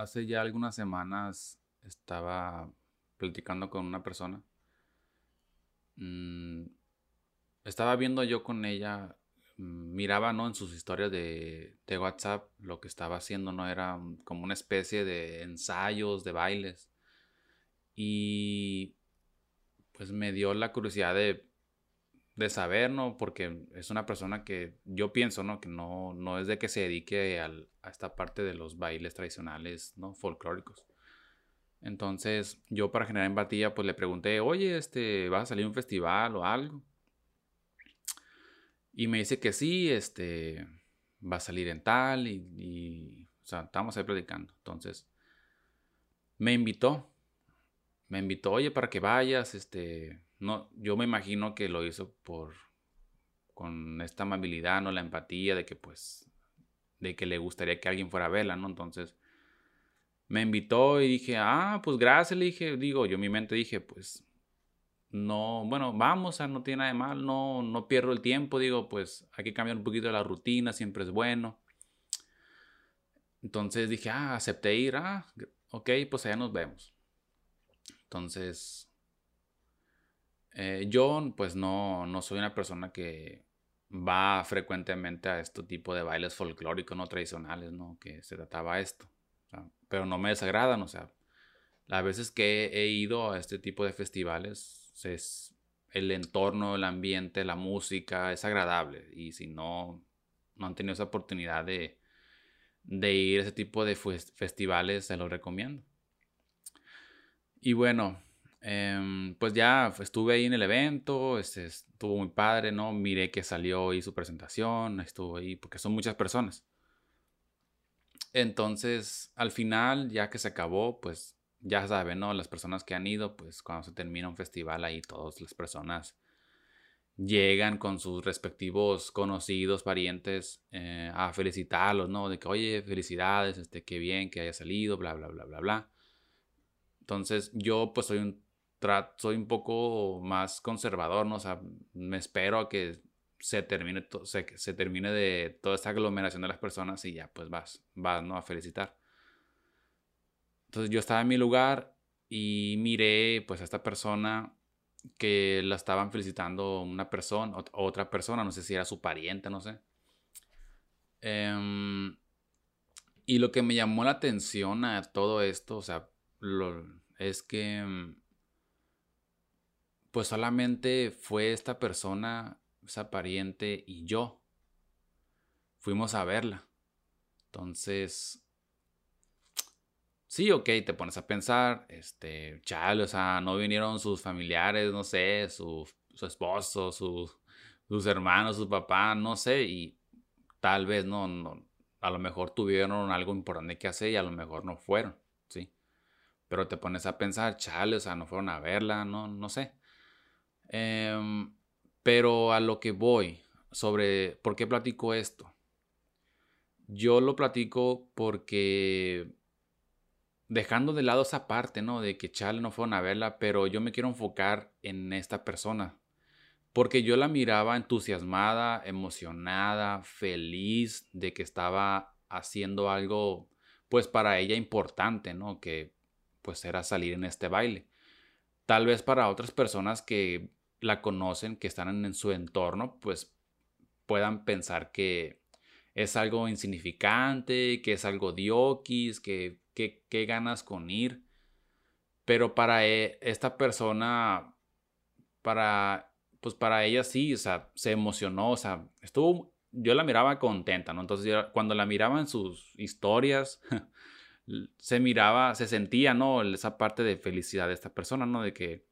hace ya algunas semanas estaba platicando con una persona. Mm, estaba viendo yo con ella, mm, miraba, ¿no? En sus historias de, de WhatsApp lo que estaba haciendo, ¿no? Era como una especie de ensayos, de bailes. Y pues me dio la curiosidad de, de saber, ¿no? Porque es una persona que yo pienso, ¿no? Que no, no es de que se dedique a esta parte de los bailes tradicionales, ¿no? Folclóricos. Entonces, yo para generar empatía, pues le pregunté, oye, este, ¿vas a salir a un festival o algo? Y me dice que sí, este, va a salir en tal y, y o sea, estamos ahí predicando. Entonces, me invitó, me invitó, oye, para que vayas, este, no, yo me imagino que lo hizo por, con esta amabilidad, ¿no? La empatía de que, pues, de que le gustaría que alguien fuera a verla, ¿no? Entonces, me invitó y dije, ah, pues gracias, le dije, digo, yo mi mente dije, pues, no, bueno, vamos, no tiene nada de mal, no, no pierdo el tiempo, digo, pues, hay que cambiar un poquito la rutina, siempre es bueno. Entonces dije, ah, acepté ir, ah, ok, pues allá nos vemos. Entonces, eh, yo pues no, no soy una persona que va frecuentemente a este tipo de bailes folclóricos, no tradicionales, ¿no? Que se trataba esto. pero no me desagradan, o sea, las veces que he ido a este tipo de festivales, es el entorno, el ambiente, la música, es agradable. Y si no, no han tenido esa oportunidad de, de ir a ese tipo de festivales, se los recomiendo. Y bueno, em, pues ya estuve ahí en el evento, este, estuvo muy padre, ¿no? Miré que salió ahí su presentación, estuvo ahí, porque son muchas personas. Entonces, al final, ya que se acabó, pues ya saben, ¿no? Las personas que han ido, pues cuando se termina un festival, ahí todas las personas llegan con sus respectivos conocidos, parientes, eh, a felicitarlos, ¿no? De que, oye, felicidades, este, qué bien que haya salido, bla, bla, bla, bla, bla. Entonces yo pues soy un, soy un poco más conservador, ¿no? O sea, me espero a que se termine, se, se termine de toda esta aglomeración de las personas y ya pues vas, vas, ¿no? A felicitar. Entonces yo estaba en mi lugar y miré pues a esta persona que la estaban felicitando una persona, otra persona, no sé si era su pariente, no sé. Em, y lo que me llamó la atención a todo esto, o sea, lo, es que mm, pues solamente fue esta persona, esa pariente y yo. Fuimos a verla. Entonces, sí, ok, te pones a pensar, este, chale, o sea, no vinieron sus familiares, no sé, su, su esposo, sus hermanos, su papá, no sé, y tal vez no, no, a lo mejor tuvieron algo importante que hacer y a lo mejor no fueron, ¿sí? Pero te pones a pensar, chale, o sea, no fueron a verla, no, no sé. Em, pero a lo que voy sobre por qué platico esto. Yo lo platico porque dejando de lado esa parte, ¿no? De que chale no fueron a verla, pero yo me quiero enfocar en esta persona. Porque yo la miraba entusiasmada, emocionada, feliz de que estaba haciendo algo, pues para ella importante, ¿no? Que pues era salir en este baile. Tal vez para otras personas que la conocen, que están en, su entorno, pues puedan pensar que es algo insignificante, que es algo diokis, que, que, ganas con ir. Pero para e, esta persona, para, pues para ella sí, o sea, se emocionó, o sea, estuvo, yo la miraba contenta, ¿no? Entonces cuando la miraba en sus historias, se miraba, se sentía, ¿no? Esa parte de felicidad de esta persona, ¿no? De que,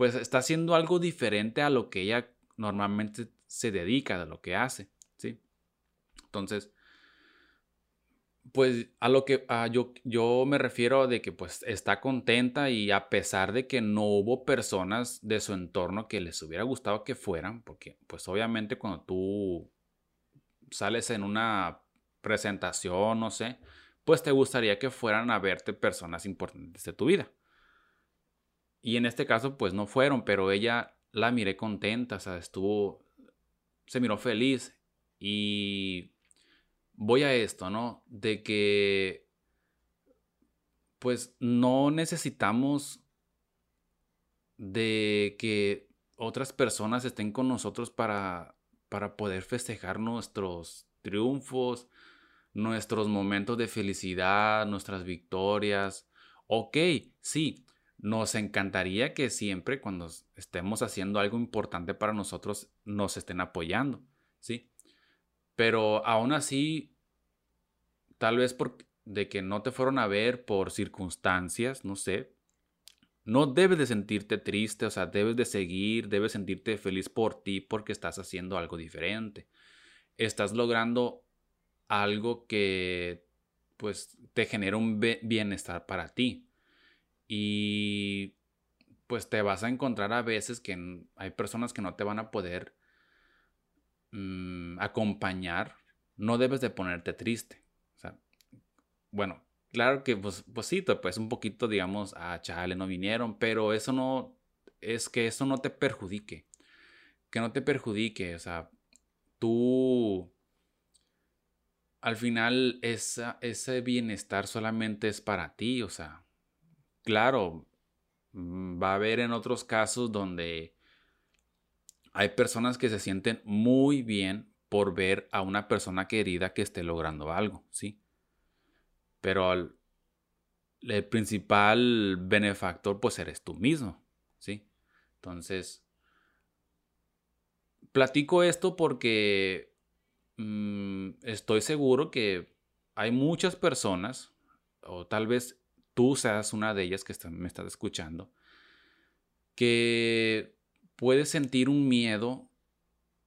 pues, está haciendo algo diferente a lo que ella normalmente se dedica, de lo que hace, ¿sí? Entonces, pues, a lo que yo, yo me refiero de que, pues, está contenta y a pesar de que no hubo personas de su entorno que les hubiera gustado que fueran, porque, pues, obviamente cuando tú sales en una presentación, no sé, pues te gustaría que fueran a verte personas importantes de tu vida. Y en este caso, pues no fueron, pero ella la miré contenta, o sea, estuvo, se miró feliz. Y voy a esto, ¿no? De que, pues no necesitamos de que otras personas estén con nosotros para, para poder festejar nuestros triunfos, nuestros momentos de felicidad, nuestras victorias. Ok, sí, nos encantaría que siempre cuando estemos haciendo algo importante para nosotros nos estén apoyando, ¿sí? Pero aún así, tal vez por de que no te fueron a ver por circunstancias, no sé, no debes de sentirte triste, o sea, debes de seguir, debes sentirte feliz por ti porque estás haciendo algo diferente. Estás logrando algo que pues te genera un bienestar para ti. Y pues te vas a encontrar a veces que hay personas que no te van a poder mm, acompañar. No debes de ponerte triste. O sea, bueno, claro que pues, pues sí, pues un poquito, digamos, ah, chale, no vinieron, pero eso no, es que eso no te perjudique. Que no te perjudique, o sea, tú, al final, ese bienestar solamente es para ti, o sea, claro, mm, va a haber en otros casos donde hay personas que se sienten muy bien por ver a una persona querida que esté logrando algo, ¿sí? Pero el principal benefactor pues eres tú mismo, ¿sí? Entonces, platico esto porque mm, estoy seguro que hay muchas personas, o tal vez tú seas una de ellas que me estás escuchando, que puedes sentir un miedo,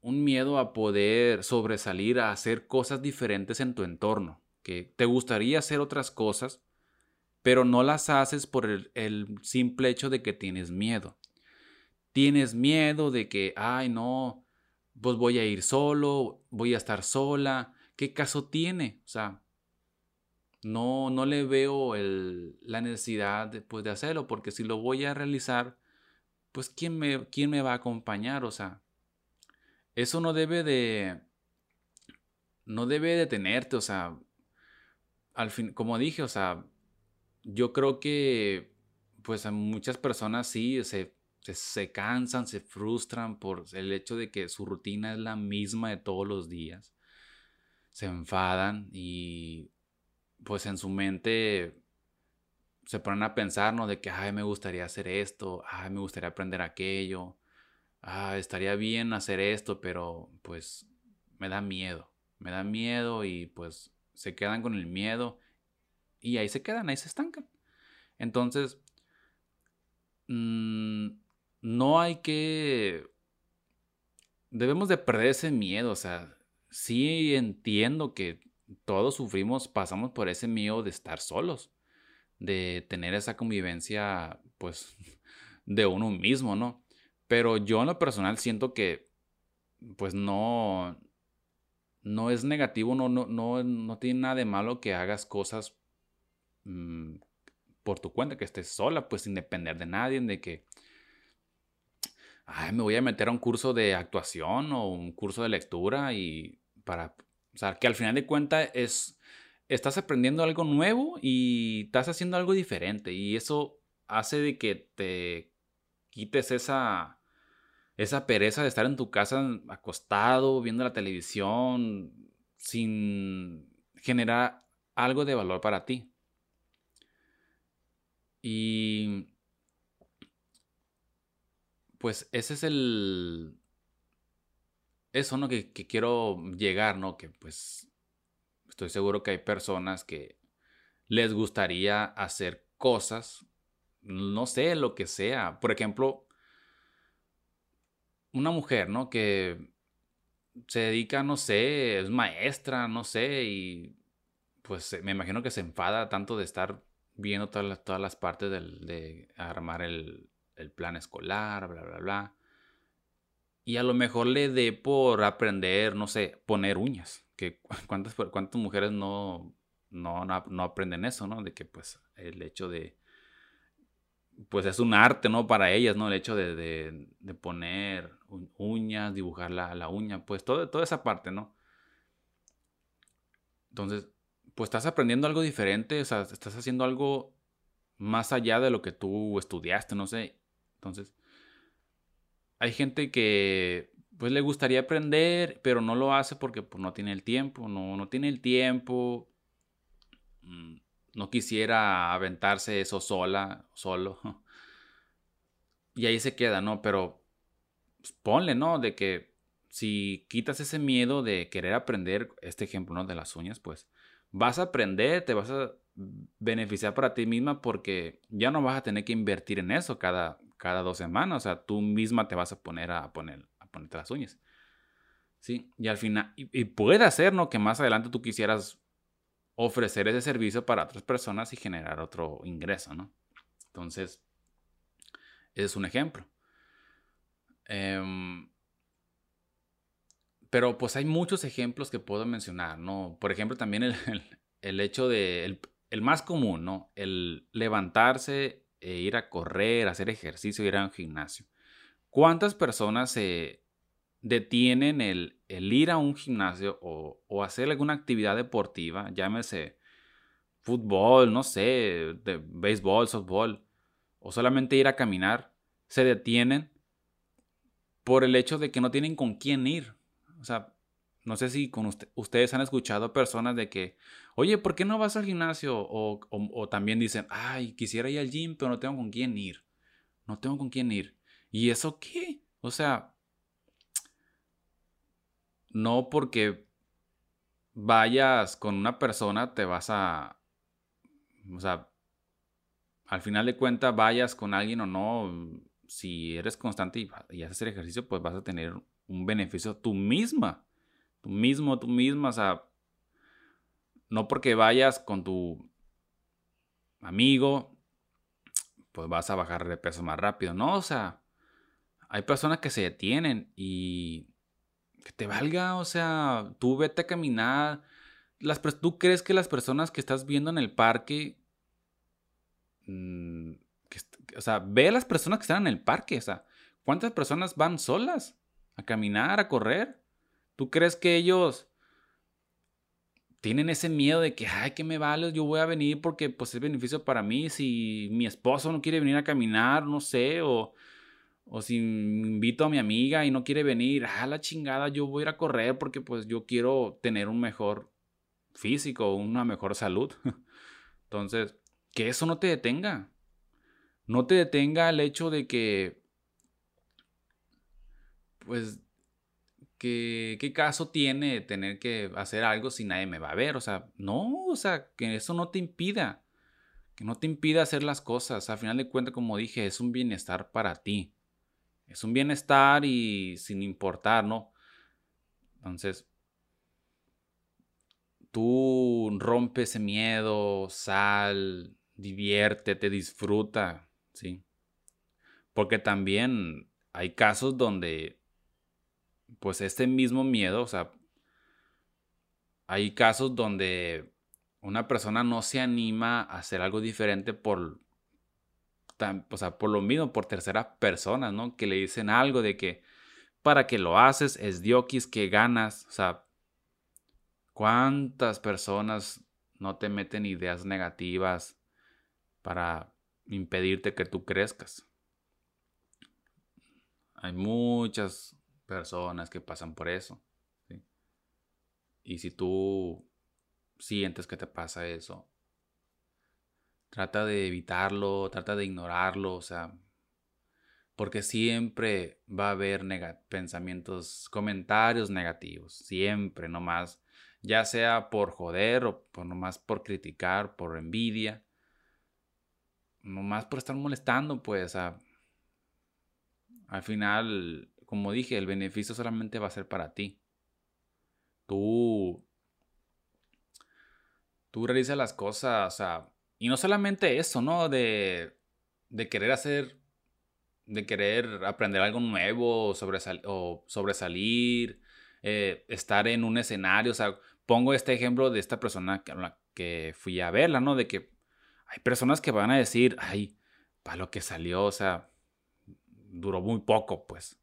un miedo a poder sobresalir, a hacer cosas diferentes en tu entorno que te gustaría hacer otras cosas, pero no las haces por el, simple hecho de que tienes miedo. Tienes miedo de que, ay, no, pues voy a ir solo, voy a estar sola. ¿Qué caso tiene? O sea, no, no le veo la necesidad de, de hacerlo, porque si lo voy a realizar, pues ¿quién me, quién me va a acompañar? O sea, eso no debe de, no debe detenerte, o sea, al fin, como dije, o sea, yo creo que pues muchas personas sí se, se, cansan, se frustran por el hecho de que su rutina es la misma de todos los días. Se enfadan y pues en su mente se ponen a pensar, ¿no? De que, ay, me gustaría hacer esto, ay, me gustaría aprender aquello, ah, estaría bien hacer esto, pero pues me da miedo, me da miedo y pues se quedan con el miedo y ahí se quedan, ahí se estancan. Entonces, mm, no hay que... Debemos de perder ese miedo, o sea, sí entiendo que todos sufrimos, pasamos por ese miedo de estar solos, de tener esa convivencia, pues, de uno mismo, ¿no? Pero yo en lo personal siento que, pues, no, no es negativo, no, no, no, no tiene nada de malo que hagas cosas mm, por tu cuenta, que estés sola, pues sin depender de nadie, de que, ay, me voy a meter a un curso de actuación o un curso de lectura y para, o sea, que al final de cuentas es, estás aprendiendo algo nuevo y estás haciendo algo diferente y eso hace de que te quites esa esa pereza de estar en tu casa acostado, viendo la televisión, sin generar algo de valor para ti. Y pues ese es el... Eso, ¿no? Que, que quiero llegar, ¿no? Que pues estoy seguro que hay personas que les gustaría hacer cosas, no sé, lo que sea. Por ejemplo, una mujer, ¿no? Que se dedica, no sé, es maestra, no sé, y pues me imagino que se enfada tanto de estar viendo todas las, todas las partes de armar el, plan escolar, bla, bla, bla. Y a lo mejor le dé por aprender, no sé, poner uñas. Que cuántas, cuántas mujeres no, no, no aprenden eso, ¿no? De que pues el hecho de pues es un arte, ¿no? Para ellas, ¿no? El hecho de, poner uñas, dibujar la, uña, pues todo, toda esa parte, ¿no? Entonces, pues estás aprendiendo algo diferente, o sea, estás haciendo algo más allá de lo que tú estudiaste, no sé. Entonces, hay gente que pues le gustaría aprender, pero no lo hace porque pues, no tiene el tiempo, no, no tiene el tiempo, mm, no quisiera aventarse eso sola, solo. Y ahí se queda, ¿no? Pero pues, ponle, ¿no? De que si quitas ese miedo de querer aprender, este ejemplo, ¿no? De las uñas, pues vas a aprender, te vas a beneficiar para ti misma porque ya no vas a tener que invertir en eso cada, cada dos semanas. O sea, tú misma te vas a poner a, poner, a ponerte las uñas. ¿Sí? Y al final, y, puede ser, ¿no? Que más adelante tú quisieras ofrecer ese servicio para otras personas y generar otro ingreso, ¿no? Entonces, ese es un ejemplo. Em, pero pues hay muchos ejemplos que puedo mencionar, ¿no? Por ejemplo, también el, el, hecho de, el, más común, ¿no? El levantarse e ir a correr, hacer ejercicio, ir a un gimnasio. ¿Cuántas personas se detienen el, ir a un gimnasio o, o, hacer alguna actividad deportiva, llámese fútbol, no sé, de béisbol, softball, o solamente ir a caminar, se detienen por el hecho de que no tienen con quién ir. O sea, no sé si con ustedes han escuchado personas de que, oye, ¿por qué no vas al gimnasio? O, también dicen, ay, quisiera ir al gym, pero no tengo con quién ir. No tengo con quién ir. ¿Y eso qué? O sea, no porque vayas con una persona te vas a, o sea, al final de cuentas vayas con alguien o no, si eres constante y, y haces el ejercicio, pues vas a tener un beneficio tú misma. Tú mismo, tú misma, o sea, no porque vayas con tu amigo, pues vas a bajar de peso más rápido, ¿no? O sea, hay personas que se detienen y que te valga, o sea, tú vete a caminar. Las, ¿Tú crees que las personas que estás viendo en el parque, mm, o sea, ve a las personas que están en el parque, o sea, ¿cuántas personas van solas? a caminar, a correr. ¿Tú crees que ellos tienen ese miedo de que, ay, que me vale, yo voy a venir porque pues es beneficio para mí si mi esposo no quiere venir a caminar, no sé, o, o si invito a mi amiga y no quiere venir, ah, la chingada, yo voy a ir a correr porque pues yo quiero tener un mejor físico, una mejor salud. Entonces, que eso no te detenga. No te detenga el hecho de que pues, ¿qué, ¿qué caso tiene tener que hacer algo si nadie me va a ver? O sea, no, o sea, que eso no te impida, que no te impida hacer las cosas. Al final de cuentas, como dije, es un bienestar para ti. Es un bienestar y sin importar, ¿no? Entonces, tú rompes ese miedo, sal, diviértete, disfruta, ¿sí? Porque también hay casos donde pues este mismo miedo, o sea, hay casos donde una persona no se anima a hacer algo diferente por, o sea, por lo mismo, por terceras personas, ¿no? Que le dicen algo de que para que lo haces es diokis que ganas, o sea, ¿cuántas personas no te meten ideas negativas para impedirte que tú crezcas? Hay muchas personas que pasan por eso. Y si tú sientes que te pasa eso, trata de evitarlo, trata de ignorarlo, o sea, porque siempre va a haber pensamientos, comentarios negativos, siempre, nomás, ya sea por joder o por, nomás por criticar, por envidia, nomás por estar molestando, pues, al final como dije, el beneficio solamente va a ser para ti. Tú, tú realizas las cosas, o sea, y no solamente eso, ¿no? De, querer hacer, de querer aprender algo nuevo o sobresalir, eh, estar en un escenario, o sea, pongo este ejemplo de esta persona que, que fui a verla, ¿no? De que hay personas que van a decir, ay, para lo que salió, o sea, duró muy poco, pues.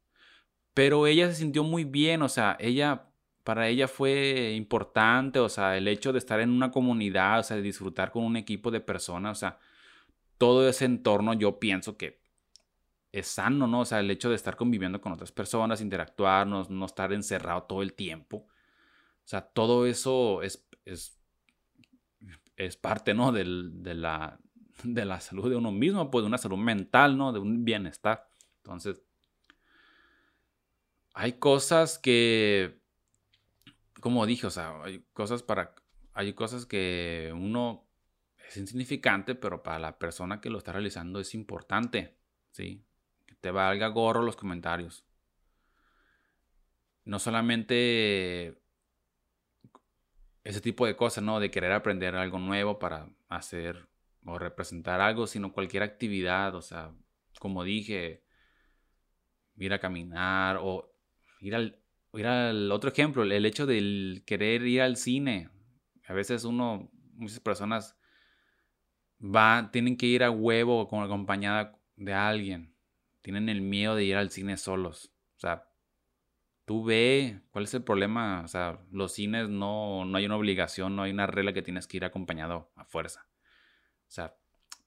Pero ella se sintió muy bien, o sea, ella, para ella fue importante, o sea, el hecho de estar en una comunidad, o sea, de disfrutar con un equipo de personas, o sea, todo ese entorno yo pienso que es sano, ¿no? O sea, el hecho de estar conviviendo con otras personas, interactuar, no, estar encerrado todo el tiempo. O sea, todo eso es, es, es parte, ¿no? Del, de, la, de la salud de uno mismo, pues de una salud mental, ¿no? De un bienestar. Entonces, hay cosas que, como dije, o sea, hay cosas para, hay cosas que uno es insignificante, pero para la persona que lo está realizando es importante, ¿sí? te valga gorro los comentarios. No solamente ese tipo de cosas, ¿no? De querer aprender algo nuevo para hacer o representar algo, sino cualquier actividad, o sea, como dije, ir a caminar o ir al, ir al otro ejemplo, el hecho de querer ir al cine. A veces uno, muchas personas van, tienen que ir a huevo con acompañada de alguien tienen el miedo de ir al cine solos. O sea, tú ve cuál es el problema. O sea, los cines no, no hay una obligación, no hay una regla que tienes que ir acompañado a fuerza. O sea,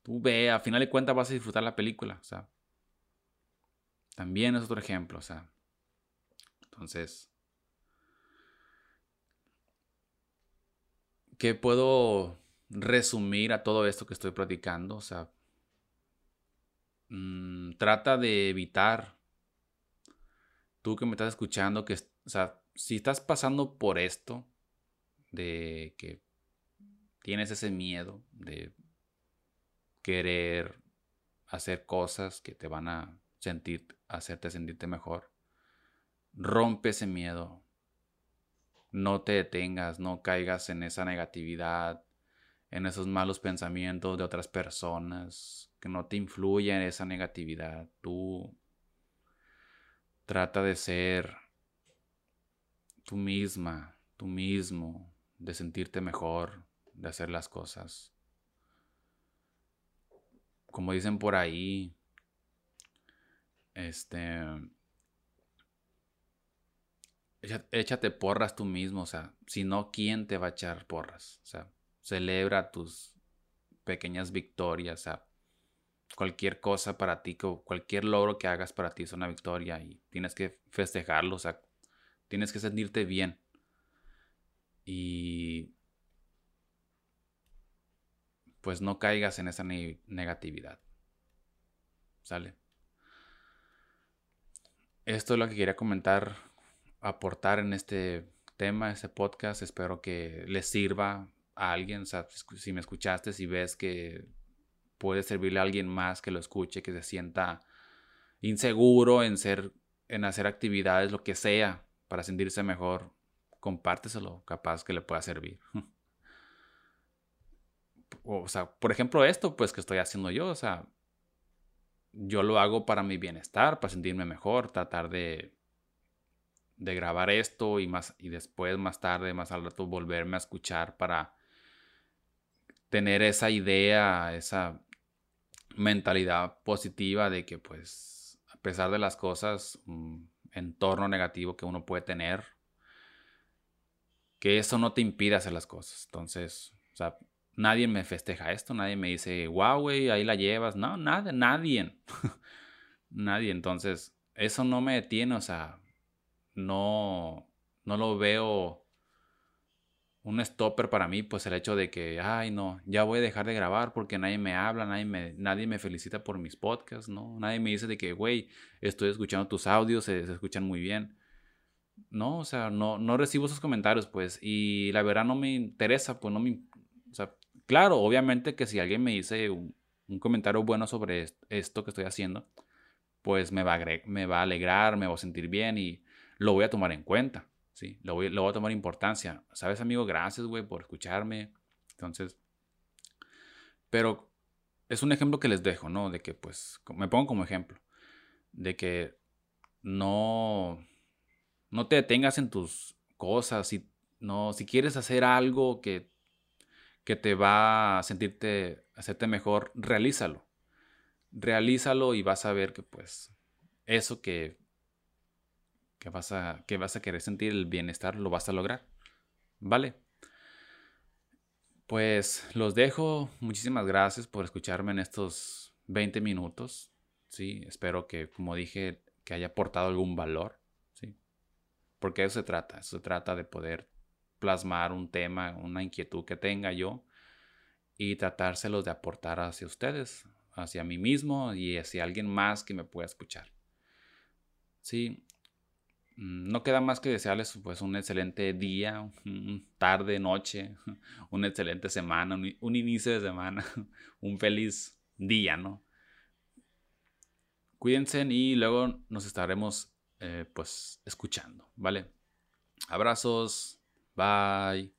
tú ve, a final de cuentas vas a disfrutar la película. O sea, también es otro ejemplo. O sea, entonces, ¿qué puedo resumir a todo esto que estoy platicando? O sea, Mm, trata de evitar, tú que me estás escuchando, que, o sea, si estás pasando por esto, de que tienes ese miedo de querer hacer cosas que te van a sentir, hacerte sentirte mejor, rompe ese miedo. No te detengas, no caigas en esa negatividad, en esos malos pensamientos de otras personas, que no te influya en esa negatividad. Tú trata de ser tú misma, tú mismo, de sentirte mejor, de hacer las cosas. Como dicen por ahí, este, échate porras tú mismo, o sea, si no, ¿quién te va a echar porras? O sea, celebra tus pequeñas victorias, o sea, cualquier cosa para ti, cualquier logro que hagas para ti es una victoria y tienes que festejarlo, o sea, tienes que sentirte bien. Y pues no caigas en esa negatividad. ¿Sale? Esto es lo que quería comentar, aportar en este tema, este podcast. Espero que les sirva a alguien, o sea, si me escuchaste, si ves que puede servirle a alguien más que lo escuche, que se sienta inseguro en ser, en hacer actividades, lo que sea, para sentirse mejor, compárteselo, capaz que le pueda servir. o sea, por ejemplo, esto, pues que estoy haciendo yo, o sea, yo lo hago para mi bienestar, para sentirme mejor, tratar de de grabar esto y más y después más tarde, más al rato volverme a escuchar para tener esa idea, esa mentalidad positiva de que pues a pesar de las cosas, un entorno negativo que uno puede tener, que eso no te impide hacer las cosas. Entonces, o sea, nadie me festeja esto, nadie me dice, wow, güey, ahí la llevas. No, nada, nadie. nadie. Entonces, eso no me detiene, o sea, no, no lo veo un stopper para mí, pues el hecho de que, ay, no, ya voy a dejar de grabar porque nadie me habla, nadie me, nadie me felicita por mis podcasts, ¿no? Nadie me dice de que, güey, estoy escuchando tus audios, se, escuchan muy bien. No, o sea, no, no recibo esos comentarios, pues, y la verdad no me interesa, pues no me, o sea, claro, obviamente que si alguien me dice un, comentario bueno sobre esto que estoy haciendo, pues me va, a, me va a alegrar, me va a sentir bien y lo voy a tomar en cuenta. Sí, lo voy, a tomar importancia. ¿Sabes, amigo? Gracias, güey, por escucharme. Entonces, pero es un ejemplo que les dejo, ¿no? De que, pues, me pongo como ejemplo. De que no, no te detengas en tus cosas. Si, no, si quieres hacer algo que, que te va a sentirte, hacerte mejor, realízalo. Realízalo y vas a ver que, pues, eso que que vas a, que vas a querer sentir el bienestar, lo vas a lograr. ¿Vale? Pues los dejo. Muchísimas gracias por escucharme en estos 20 minutos. Sí, espero que, como dije, que haya aportado algún valor. Sí, porque eso se trata. Se trata de poder plasmar un tema, una inquietud que tenga yo y tratárselos de aportar hacia ustedes, hacia mí mismo y hacia alguien más que me pueda escuchar. Sí, no queda más que desearles pues un excelente día, tarde, noche, una excelente semana, un, inicio de semana, un feliz día, ¿no? Cuídense y luego nos estaremos eh, pues escuchando, ¿vale? Abrazos, bye.